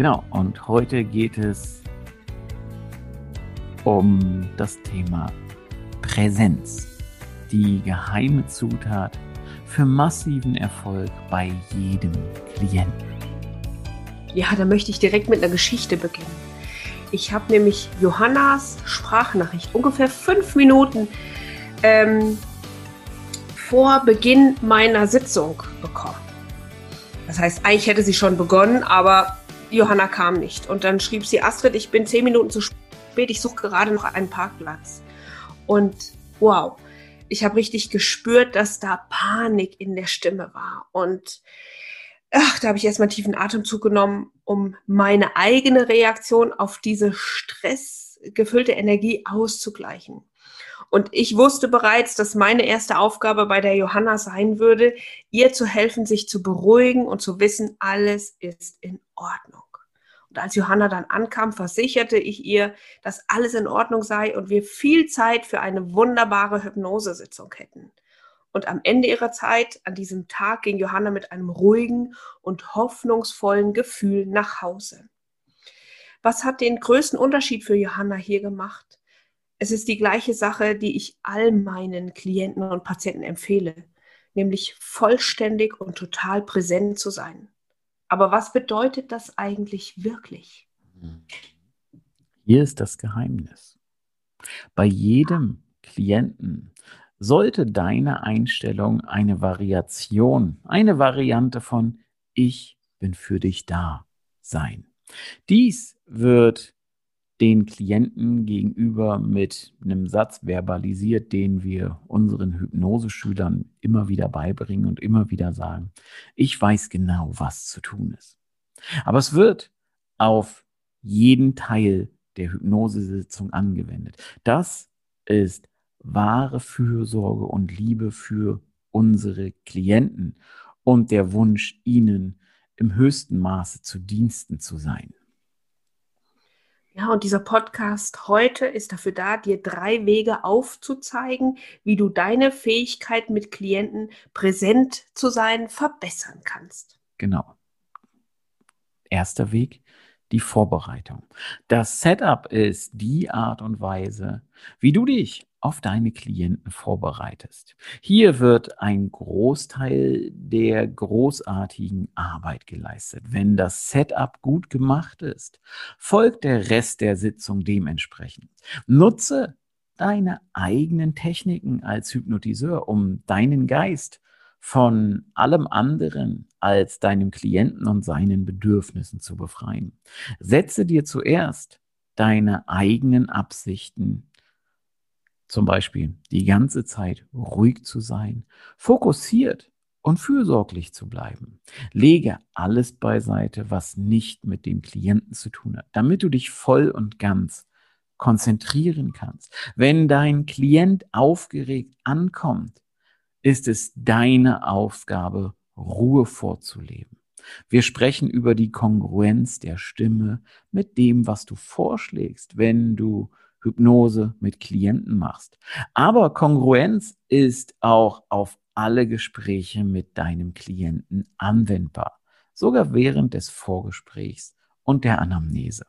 Genau, und heute geht es um das Thema Präsenz, die geheime Zutat für massiven Erfolg bei jedem Klienten. Ja, da möchte ich direkt mit einer Geschichte beginnen. Ich habe nämlich Johannas Sprachnachricht ungefähr fünf Minuten ähm, vor Beginn meiner Sitzung bekommen. Das heißt, eigentlich hätte sie schon begonnen, aber Johanna kam nicht. Und dann schrieb sie, Astrid, ich bin zehn Minuten zu spät, ich suche gerade noch einen Parkplatz. Und wow, ich habe richtig gespürt, dass da Panik in der Stimme war. Und ach, da habe ich erstmal tiefen Atemzug genommen, um meine eigene Reaktion auf diese stressgefüllte Energie auszugleichen. Und ich wusste bereits, dass meine erste Aufgabe bei der Johanna sein würde, ihr zu helfen, sich zu beruhigen und zu wissen, alles ist in Ordnung. Und als Johanna dann ankam, versicherte ich ihr, dass alles in Ordnung sei und wir viel Zeit für eine wunderbare Hypnosesitzung hätten. Und am Ende ihrer Zeit, an diesem Tag, ging Johanna mit einem ruhigen und hoffnungsvollen Gefühl nach Hause. Was hat den größten Unterschied für Johanna hier gemacht? Es ist die gleiche Sache, die ich all meinen Klienten und Patienten empfehle, nämlich vollständig und total präsent zu sein. Aber was bedeutet das eigentlich wirklich? Hier ist das Geheimnis. Bei jedem Klienten sollte deine Einstellung eine Variation, eine Variante von Ich bin für dich da sein. Dies wird den Klienten gegenüber mit einem Satz verbalisiert, den wir unseren Hypnoseschülern immer wieder beibringen und immer wieder sagen. Ich weiß genau, was zu tun ist. Aber es wird auf jeden Teil der Hypnosesitzung angewendet. Das ist wahre Fürsorge und Liebe für unsere Klienten und der Wunsch, ihnen im höchsten Maße zu Diensten zu sein. Ja, und dieser Podcast heute ist dafür da, dir drei Wege aufzuzeigen, wie du deine Fähigkeit mit Klienten präsent zu sein verbessern kannst. Genau. Erster Weg, die Vorbereitung. Das Setup ist die Art und Weise, wie du dich auf deine Klienten vorbereitest. Hier wird ein Großteil der großartigen Arbeit geleistet. Wenn das Setup gut gemacht ist, folgt der Rest der Sitzung dementsprechend. Nutze deine eigenen Techniken als Hypnotiseur, um deinen Geist von allem anderen als deinem Klienten und seinen Bedürfnissen zu befreien. Setze dir zuerst deine eigenen Absichten zum Beispiel die ganze Zeit ruhig zu sein, fokussiert und fürsorglich zu bleiben. Lege alles beiseite, was nicht mit dem Klienten zu tun hat, damit du dich voll und ganz konzentrieren kannst. Wenn dein Klient aufgeregt ankommt, ist es deine Aufgabe, Ruhe vorzuleben. Wir sprechen über die Kongruenz der Stimme mit dem, was du vorschlägst, wenn du Hypnose mit Klienten machst. Aber Kongruenz ist auch auf alle Gespräche mit deinem Klienten anwendbar, sogar während des Vorgesprächs und der Anamnese.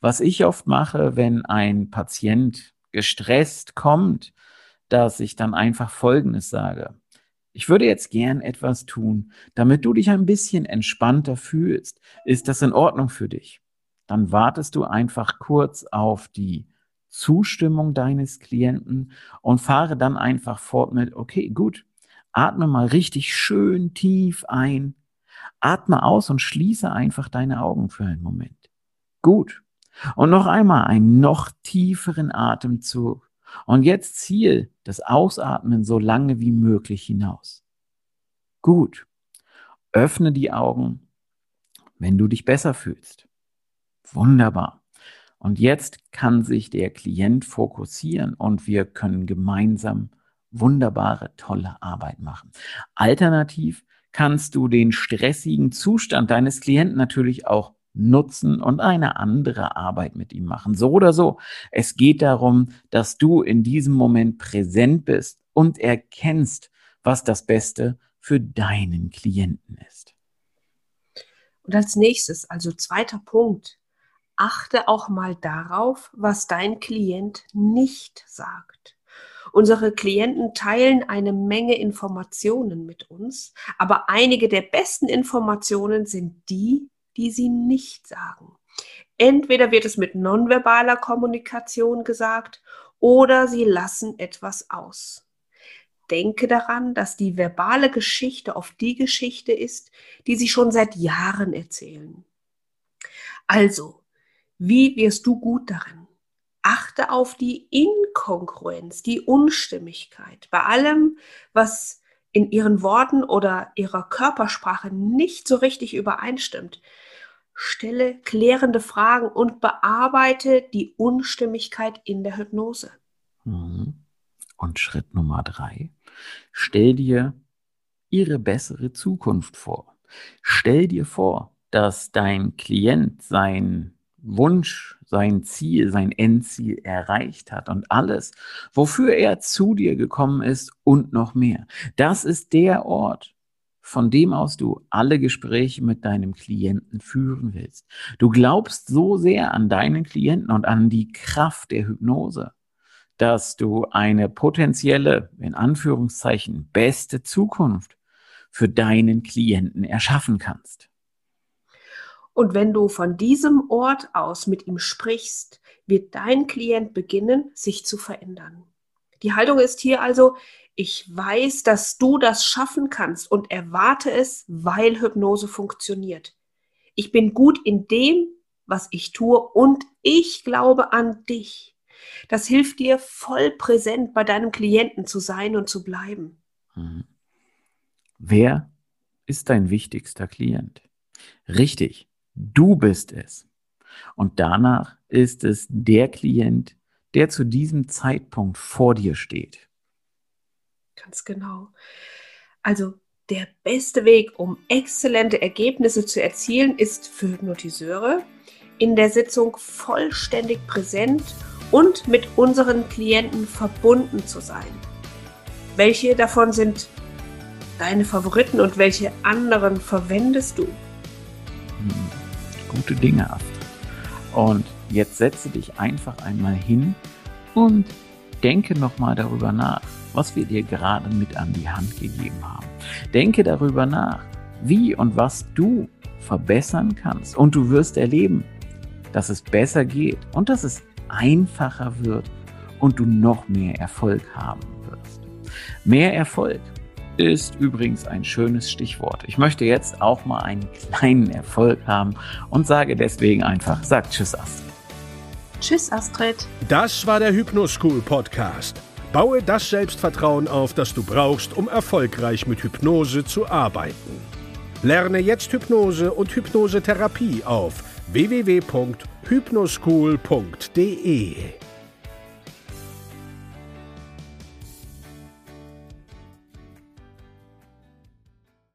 Was ich oft mache, wenn ein Patient gestresst kommt, dass ich dann einfach Folgendes sage. Ich würde jetzt gern etwas tun, damit du dich ein bisschen entspannter fühlst. Ist das in Ordnung für dich? Dann wartest du einfach kurz auf die Zustimmung deines Klienten und fahre dann einfach fort mit, okay, gut, atme mal richtig schön tief ein, atme aus und schließe einfach deine Augen für einen Moment. Gut. Und noch einmal einen noch tieferen Atemzug. Und jetzt ziehe das Ausatmen so lange wie möglich hinaus. Gut. Öffne die Augen, wenn du dich besser fühlst. Wunderbar. Und jetzt kann sich der Klient fokussieren und wir können gemeinsam wunderbare, tolle Arbeit machen. Alternativ kannst du den stressigen Zustand deines Klienten natürlich auch nutzen und eine andere Arbeit mit ihm machen. So oder so. Es geht darum, dass du in diesem Moment präsent bist und erkennst, was das Beste für deinen Klienten ist. Und als nächstes, also zweiter Punkt, achte auch mal darauf, was dein Klient nicht sagt. Unsere Klienten teilen eine Menge Informationen mit uns, aber einige der besten Informationen sind die, die sie nicht sagen. Entweder wird es mit nonverbaler Kommunikation gesagt oder sie lassen etwas aus. Denke daran, dass die verbale Geschichte oft die Geschichte ist, die sie schon seit Jahren erzählen. Also, wie wirst du gut darin? Achte auf die Inkongruenz, die Unstimmigkeit bei allem, was in ihren Worten oder ihrer Körpersprache nicht so richtig übereinstimmt. Stelle klärende Fragen und bearbeite die Unstimmigkeit in der Hypnose. Mhm. Und Schritt Nummer drei, stell dir ihre bessere Zukunft vor. Stell dir vor, dass dein Klient sein Wunsch, sein Ziel, sein Endziel erreicht hat und alles, wofür er zu dir gekommen ist und noch mehr. Das ist der Ort, von dem aus du alle Gespräche mit deinem Klienten führen willst. Du glaubst so sehr an deinen Klienten und an die Kraft der Hypnose, dass du eine potenzielle, in Anführungszeichen, beste Zukunft für deinen Klienten erschaffen kannst. Und wenn du von diesem Ort aus mit ihm sprichst, wird dein Klient beginnen, sich zu verändern. Die Haltung ist hier also, ich weiß, dass du das schaffen kannst und erwarte es, weil Hypnose funktioniert. Ich bin gut in dem, was ich tue und ich glaube an dich. Das hilft dir, voll präsent bei deinem Klienten zu sein und zu bleiben. Mhm. Wer ist dein wichtigster Klient? Richtig, du bist es. Und danach ist es der Klient, der zu diesem Zeitpunkt vor dir steht. Ganz genau. Also der beste Weg, um exzellente Ergebnisse zu erzielen, ist für Hypnotiseure in der Sitzung vollständig präsent und mit unseren Klienten verbunden zu sein. Welche davon sind deine Favoriten und welche anderen verwendest du? Hm, gute Dinge, Astrid. Und jetzt setze dich einfach einmal hin und denke nochmal darüber nach was wir dir gerade mit an die Hand gegeben haben. Denke darüber nach, wie und was du verbessern kannst. Und du wirst erleben, dass es besser geht und dass es einfacher wird und du noch mehr Erfolg haben wirst. Mehr Erfolg ist übrigens ein schönes Stichwort. Ich möchte jetzt auch mal einen kleinen Erfolg haben und sage deswegen einfach, sag Tschüss Astrid. Tschüss Astrid. Das war der Hypnoschool Podcast. Baue das Selbstvertrauen auf, das du brauchst, um erfolgreich mit Hypnose zu arbeiten. Lerne jetzt Hypnose und Hypnosetherapie auf www.hypnoschool.de.